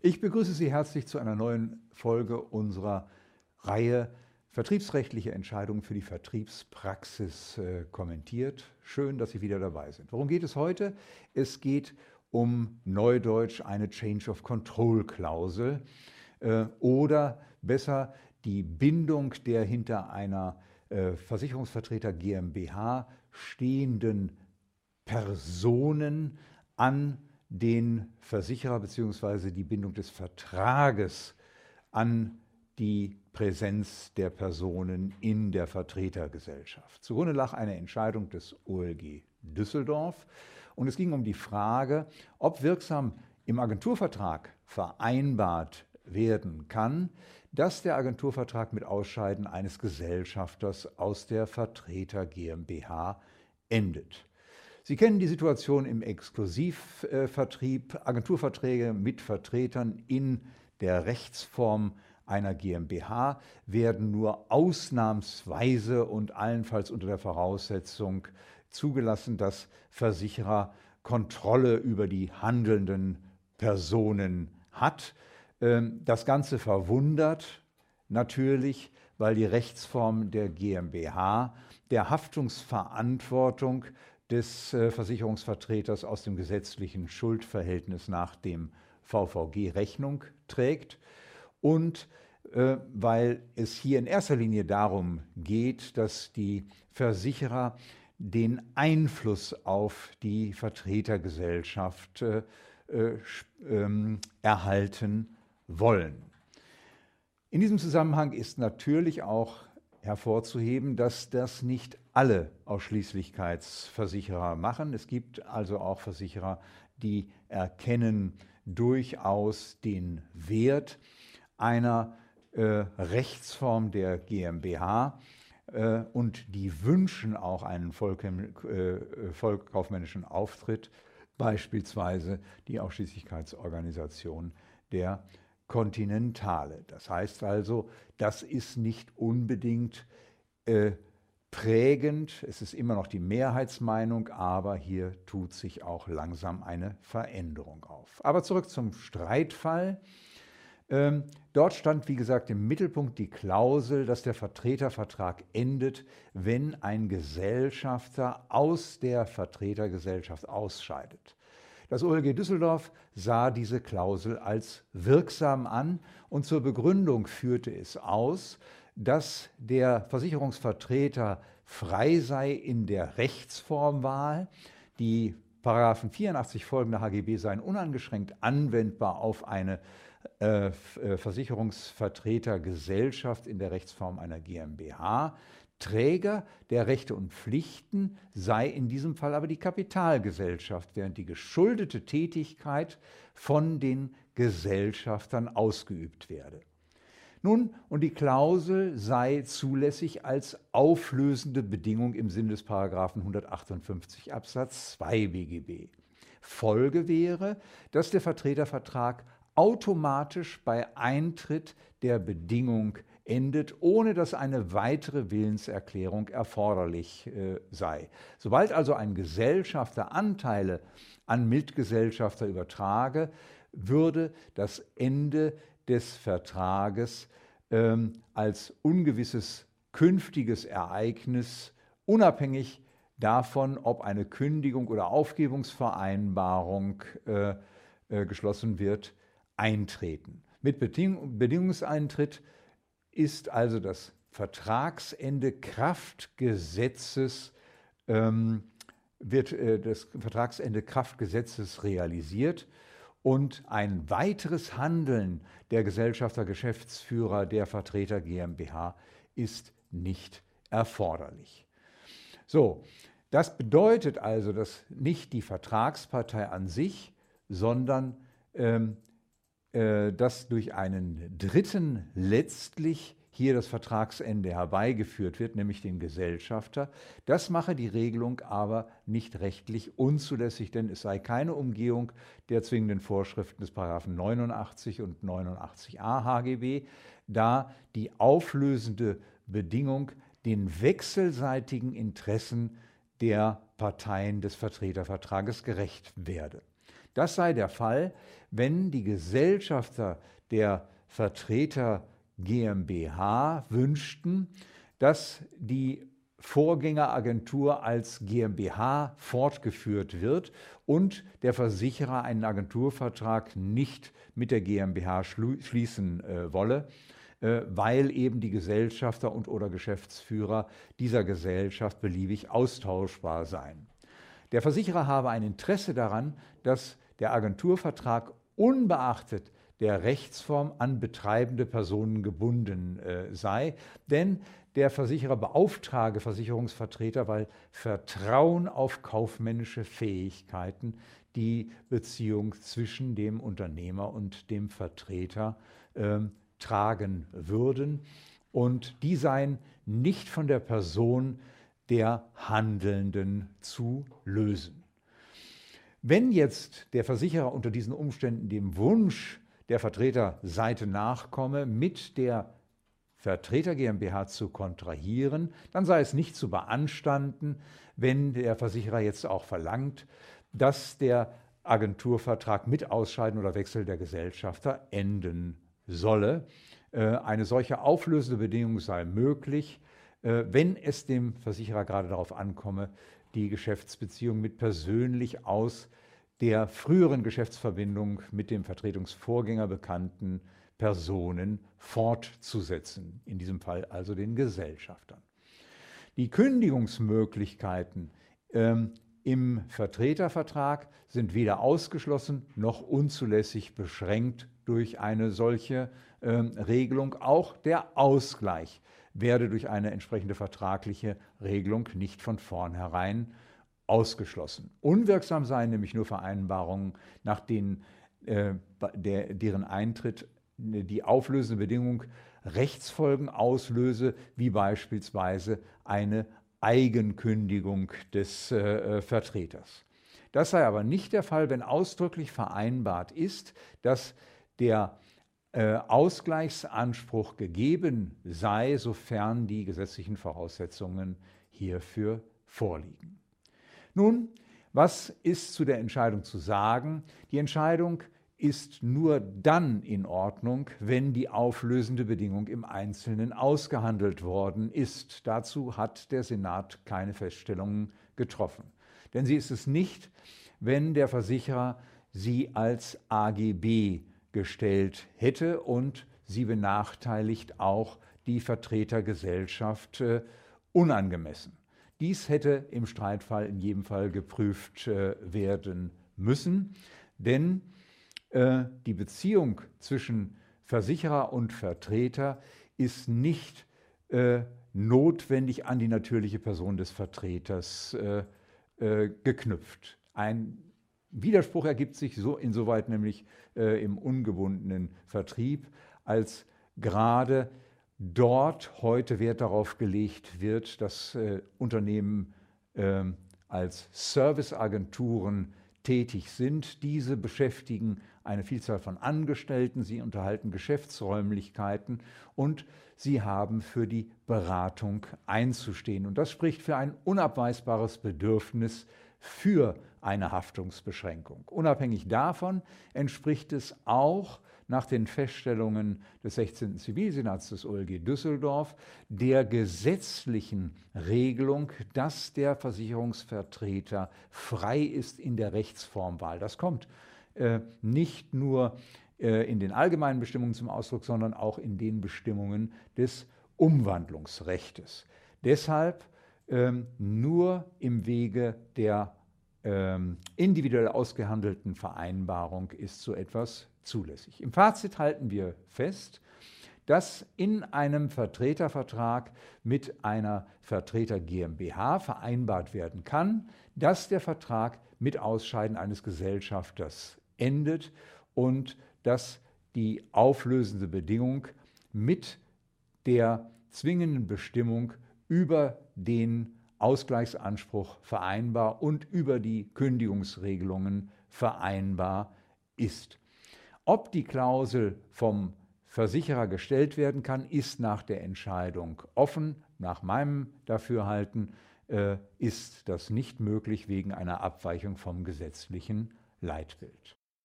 Ich begrüße Sie herzlich zu einer neuen Folge unserer Reihe Vertriebsrechtliche Entscheidungen für die Vertriebspraxis äh, kommentiert. Schön, dass Sie wieder dabei sind. Worum geht es heute? Es geht um Neudeutsch eine Change of Control Klausel äh, oder besser die Bindung der hinter einer äh, Versicherungsvertreter GmbH stehenden Personen an den Versicherer bzw. die Bindung des Vertrages an die Präsenz der Personen in der Vertretergesellschaft. Zugrunde lag eine Entscheidung des OLG Düsseldorf und es ging um die Frage, ob wirksam im Agenturvertrag vereinbart werden kann, dass der Agenturvertrag mit Ausscheiden eines Gesellschafters aus der Vertreter GmbH endet. Sie kennen die Situation im Exklusivvertrieb, Agenturverträge mit Vertretern in der Rechtsform einer GmbH werden nur ausnahmsweise und allenfalls unter der Voraussetzung zugelassen, dass Versicherer Kontrolle über die handelnden Personen hat. Ähm, das Ganze verwundert natürlich, weil die Rechtsform der GmbH der Haftungsverantwortung des äh, Versicherungsvertreters aus dem gesetzlichen Schuldverhältnis nach dem VVG Rechnung trägt und äh, weil es hier in erster Linie darum geht, dass die Versicherer den Einfluss auf die Vertretergesellschaft äh, ähm, erhalten wollen. In diesem Zusammenhang ist natürlich auch hervorzuheben, dass das nicht alle Ausschließlichkeitsversicherer machen. Es gibt also auch Versicherer, die erkennen durchaus den Wert einer äh, Rechtsform der GmbH äh, und die wünschen auch einen äh, vollkaufmännischen Auftritt, beispielsweise die Ausschließlichkeitsorganisation der Kontinentale. Das heißt also, das ist nicht unbedingt äh, prägend, es ist immer noch die Mehrheitsmeinung, aber hier tut sich auch langsam eine Veränderung auf. Aber zurück zum Streitfall. Ähm, dort stand, wie gesagt, im Mittelpunkt die Klausel, dass der Vertretervertrag endet, wenn ein Gesellschafter aus der Vertretergesellschaft ausscheidet. Das OLG Düsseldorf sah diese Klausel als wirksam an und zur Begründung führte es aus, dass der Versicherungsvertreter frei sei in der Rechtsformwahl. Die Paragraphen 84 folgende HGB seien uneingeschränkt anwendbar auf eine äh, äh, Versicherungsvertretergesellschaft in der Rechtsform einer GmbH. Träger der Rechte und Pflichten sei in diesem Fall aber die Kapitalgesellschaft, während die geschuldete Tätigkeit von den Gesellschaftern ausgeübt werde. Nun, und die Klausel sei zulässig als auflösende Bedingung im Sinne des Paragraphen 158 Absatz 2 BGB. Folge wäre, dass der Vertretervertrag automatisch bei Eintritt der Bedingung endet, ohne dass eine weitere Willenserklärung erforderlich äh, sei. Sobald also ein Gesellschafter Anteile an Mitgesellschafter übertrage, würde das Ende des Vertrages ähm, als ungewisses künftiges Ereignis unabhängig davon, ob eine Kündigung oder Aufgebungsvereinbarung äh, äh, geschlossen wird, eintreten. Mit Beding Bedingungseintritt ist also das Vertragsende Kraftgesetzes ähm, wird äh, das Vertragsende Kraftgesetzes realisiert und ein weiteres Handeln der Gesellschafter, Geschäftsführer, der Vertreter GmbH ist nicht erforderlich. So, das bedeutet also, dass nicht die Vertragspartei an sich, sondern ähm, äh, dass durch einen Dritten letztlich hier das Vertragsende herbeigeführt wird, nämlich den Gesellschafter. Das mache die Regelung aber nicht rechtlich unzulässig, denn es sei keine Umgehung der zwingenden Vorschriften des Paragraphen 89 und 89a HGB, da die auflösende Bedingung den wechselseitigen Interessen der Parteien des Vertretervertrages gerecht werde. Das sei der Fall, wenn die Gesellschafter der Vertreter GmbH wünschten, dass die Vorgängeragentur als GmbH fortgeführt wird und der Versicherer einen Agenturvertrag nicht mit der GmbH schließen äh, wolle, äh, weil eben die Gesellschafter und oder Geschäftsführer dieser Gesellschaft beliebig austauschbar seien. Der Versicherer habe ein Interesse daran, dass der Agenturvertrag unbeachtet der Rechtsform an betreibende Personen gebunden äh, sei, denn der Versicherer beauftrage Versicherungsvertreter, weil Vertrauen auf kaufmännische Fähigkeiten die Beziehung zwischen dem Unternehmer und dem Vertreter äh, tragen würden. Und die seien nicht von der Person der Handelnden zu lösen. Wenn jetzt der Versicherer unter diesen Umständen dem Wunsch der Vertreterseite nachkomme, mit der Vertreter GmbH zu kontrahieren, dann sei es nicht zu beanstanden, wenn der Versicherer jetzt auch verlangt, dass der Agenturvertrag mit Ausscheiden oder Wechsel der Gesellschafter enden solle. Äh, eine solche auflösende Bedingung sei möglich, äh, wenn es dem Versicherer gerade darauf ankomme, die Geschäftsbeziehung mit persönlich aus der früheren Geschäftsverbindung mit dem Vertretungsvorgänger bekannten Personen fortzusetzen, in diesem Fall also den Gesellschaftern. Die Kündigungsmöglichkeiten ähm, im Vertretervertrag sind weder ausgeschlossen noch unzulässig beschränkt durch eine solche ähm, Regelung. Auch der Ausgleich werde durch eine entsprechende vertragliche Regelung nicht von vornherein ausgeschlossen. Unwirksam seien nämlich nur Vereinbarungen, nach denen äh, der, deren Eintritt die auflösende Bedingung Rechtsfolgen auslöse, wie beispielsweise eine Eigenkündigung des äh, Vertreters. Das sei aber nicht der Fall, wenn ausdrücklich vereinbart ist, dass der äh, Ausgleichsanspruch gegeben sei, sofern die gesetzlichen Voraussetzungen hierfür vorliegen. Nun, was ist zu der Entscheidung zu sagen? Die Entscheidung ist nur dann in Ordnung, wenn die auflösende Bedingung im Einzelnen ausgehandelt worden ist. Dazu hat der Senat keine Feststellungen getroffen. Denn sie ist es nicht, wenn der Versicherer sie als AGB gestellt hätte und sie benachteiligt auch die Vertretergesellschaft äh, unangemessen. Dies hätte im Streitfall in jedem Fall geprüft äh, werden müssen, denn äh, die Beziehung zwischen Versicherer und Vertreter ist nicht äh, notwendig an die natürliche Person des Vertreters äh, äh, geknüpft. Ein Widerspruch ergibt sich so insoweit nämlich äh, im ungebundenen Vertrieb, als gerade dort heute Wert darauf gelegt wird, dass äh, Unternehmen ähm, als Serviceagenturen tätig sind. Diese beschäftigen eine Vielzahl von Angestellten, sie unterhalten Geschäftsräumlichkeiten und sie haben für die Beratung einzustehen. Und das spricht für ein unabweisbares Bedürfnis für eine Haftungsbeschränkung. Unabhängig davon entspricht es auch nach den Feststellungen des 16. Zivilsenats des OLG Düsseldorf der gesetzlichen Regelung, dass der Versicherungsvertreter frei ist in der Rechtsformwahl. Das kommt äh, nicht nur äh, in den allgemeinen Bestimmungen zum Ausdruck, sondern auch in den Bestimmungen des Umwandlungsrechtes. Deshalb ähm, nur im Wege der ähm, individuell ausgehandelten Vereinbarung ist so etwas zulässig. Im Fazit halten wir fest, dass in einem Vertretervertrag mit einer Vertreter GmbH vereinbart werden kann, dass der Vertrag mit Ausscheiden eines Gesellschafters endet und dass die auflösende Bedingung mit der zwingenden Bestimmung über den Ausgleichsanspruch vereinbar und über die Kündigungsregelungen vereinbar ist. Ob die Klausel vom Versicherer gestellt werden kann, ist nach der Entscheidung offen. Nach meinem Dafürhalten äh, ist das nicht möglich wegen einer Abweichung vom gesetzlichen Leitbild.